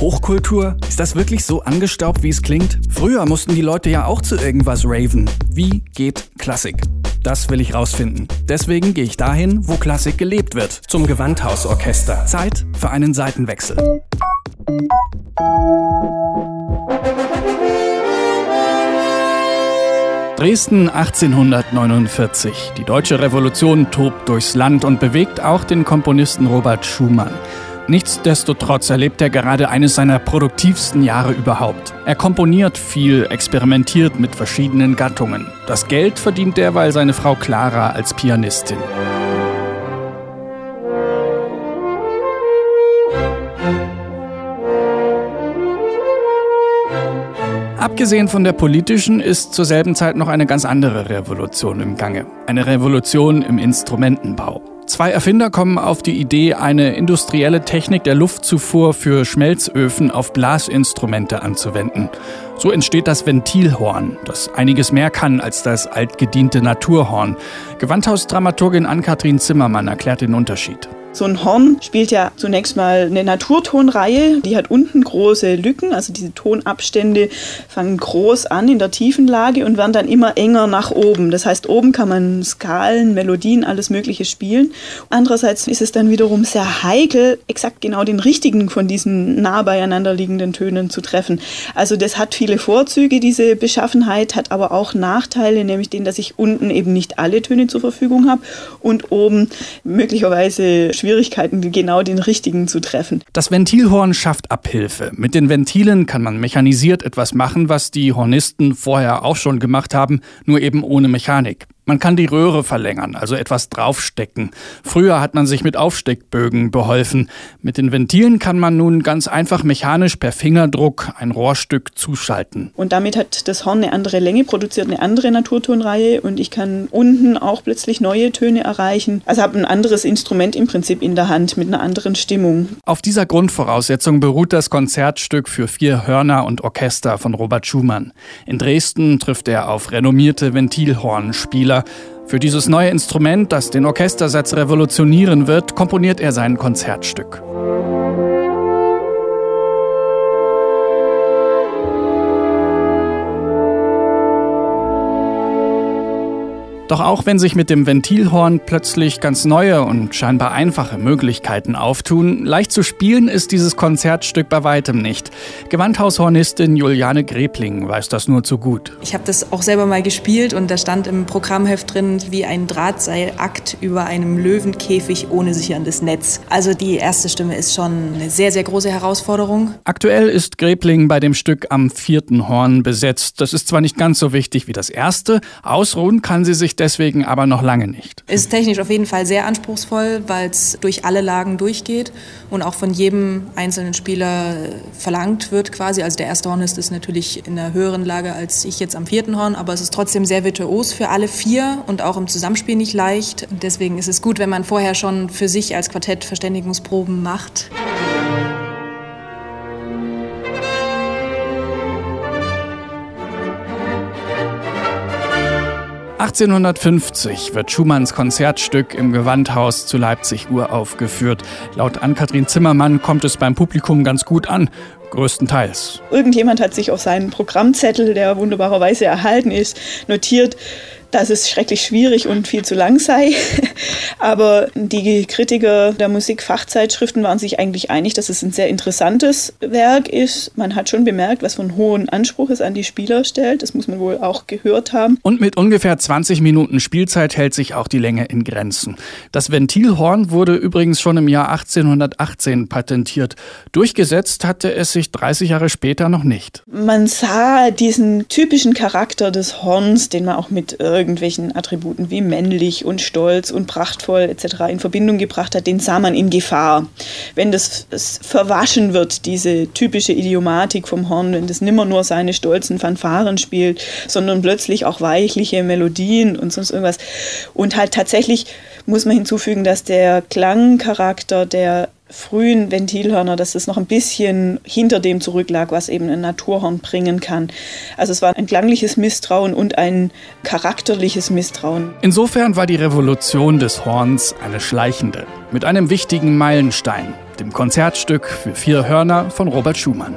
Hochkultur? Ist das wirklich so angestaubt, wie es klingt? Früher mussten die Leute ja auch zu irgendwas raven. Wie geht Klassik? Das will ich rausfinden. Deswegen gehe ich dahin, wo Klassik gelebt wird. Zum Gewandhausorchester. Zeit für einen Seitenwechsel. Dresden 1849. Die deutsche Revolution tobt durchs Land und bewegt auch den Komponisten Robert Schumann. Nichtsdestotrotz erlebt er gerade eines seiner produktivsten Jahre überhaupt. Er komponiert viel, experimentiert mit verschiedenen Gattungen. Das Geld verdient er, weil seine Frau Clara als Pianistin. Abgesehen von der politischen ist zur selben Zeit noch eine ganz andere Revolution im Gange. Eine Revolution im Instrumentenbau. Zwei Erfinder kommen auf die Idee, eine industrielle Technik der Luftzufuhr für Schmelzöfen auf Blasinstrumente anzuwenden. So entsteht das Ventilhorn, das einiges mehr kann als das altgediente Naturhorn. Gewandhausdramaturgin Ann-Kathrin Zimmermann erklärt den Unterschied. So ein Horn spielt ja zunächst mal eine Naturtonreihe, die hat unten große Lücken, also diese Tonabstände fangen groß an in der tiefen Lage und werden dann immer enger nach oben. Das heißt, oben kann man Skalen, Melodien, alles Mögliche spielen. Andererseits ist es dann wiederum sehr heikel, exakt genau den richtigen von diesen nah beieinander liegenden Tönen zu treffen. Also das hat viele Vorzüge, diese Beschaffenheit, hat aber auch Nachteile, nämlich den, dass ich unten eben nicht alle Töne zur Verfügung habe und oben möglicherweise Schwierigkeiten, genau den richtigen zu treffen. Das Ventilhorn schafft Abhilfe. Mit den Ventilen kann man mechanisiert etwas machen, was die Hornisten vorher auch schon gemacht haben, nur eben ohne Mechanik. Man kann die Röhre verlängern, also etwas draufstecken. Früher hat man sich mit Aufsteckbögen beholfen. Mit den Ventilen kann man nun ganz einfach mechanisch per Fingerdruck ein Rohrstück zuschalten. Und damit hat das Horn eine andere Länge, produziert eine andere Naturtonreihe und ich kann unten auch plötzlich neue Töne erreichen. Also habe ein anderes Instrument im Prinzip in der Hand mit einer anderen Stimmung. Auf dieser Grundvoraussetzung beruht das Konzertstück für vier Hörner und Orchester von Robert Schumann. In Dresden trifft er auf renommierte Ventilhornspieler Orchester. Für dieses neue Instrument, das den Orchestersatz revolutionieren wird, komponiert er sein Konzertstück. Doch auch wenn sich mit dem Ventilhorn plötzlich ganz neue und scheinbar einfache Möglichkeiten auftun, leicht zu spielen ist dieses Konzertstück bei weitem nicht. Gewandhaushornistin Juliane Grebling weiß das nur zu gut. Ich habe das auch selber mal gespielt und da stand im Programmheft drin wie ein Drahtseilakt über einem Löwenkäfig ohne sicherndes Netz. Also die erste Stimme ist schon eine sehr, sehr große Herausforderung. Aktuell ist Grebling bei dem Stück am vierten Horn besetzt. Das ist zwar nicht ganz so wichtig wie das erste, ausruhen kann sie sich deswegen aber noch lange nicht. Ist technisch auf jeden Fall sehr anspruchsvoll, weil es durch alle Lagen durchgeht und auch von jedem einzelnen Spieler verlangt wird quasi. Also der erste Hornist ist natürlich in einer höheren Lage als ich jetzt am vierten Horn, aber es ist trotzdem sehr virtuos für alle vier und auch im Zusammenspiel nicht leicht. Deswegen ist es gut, wenn man vorher schon für sich als Quartett Verständigungsproben macht. 1850 wird Schumanns Konzertstück im Gewandhaus zu Leipzig uraufgeführt. Laut Ann-Kathrin Zimmermann kommt es beim Publikum ganz gut an. Größtenteils. Irgendjemand hat sich auf seinen Programmzettel, der wunderbarerweise erhalten ist, notiert, dass es schrecklich schwierig und viel zu lang sei. Aber die Kritiker der Musikfachzeitschriften waren sich eigentlich einig, dass es ein sehr interessantes Werk ist. Man hat schon bemerkt, was für einen hohen Anspruch es an die Spieler stellt. Das muss man wohl auch gehört haben. Und mit ungefähr 20 Minuten Spielzeit hält sich auch die Länge in Grenzen. Das Ventilhorn wurde übrigens schon im Jahr 1818 patentiert. Durchgesetzt hatte es sich 30 Jahre später noch nicht. Man sah diesen typischen Charakter des Horns, den man auch mit äh, irgendwelchen Attributen wie männlich und stolz und prachtvoll etc. in Verbindung gebracht hat, den sah man in Gefahr. Wenn das verwaschen wird, diese typische Idiomatik vom Horn, wenn das nimmer nur seine stolzen Fanfaren spielt, sondern plötzlich auch weichliche Melodien und sonst irgendwas. Und halt tatsächlich muss man hinzufügen, dass der Klangcharakter der frühen Ventilhörner, dass es noch ein bisschen hinter dem zurücklag, was eben ein Naturhorn bringen kann. Also es war ein klangliches Misstrauen und ein charakterliches Misstrauen. Insofern war die Revolution des Horns eine schleichende, mit einem wichtigen Meilenstein, dem Konzertstück für vier Hörner von Robert Schumann.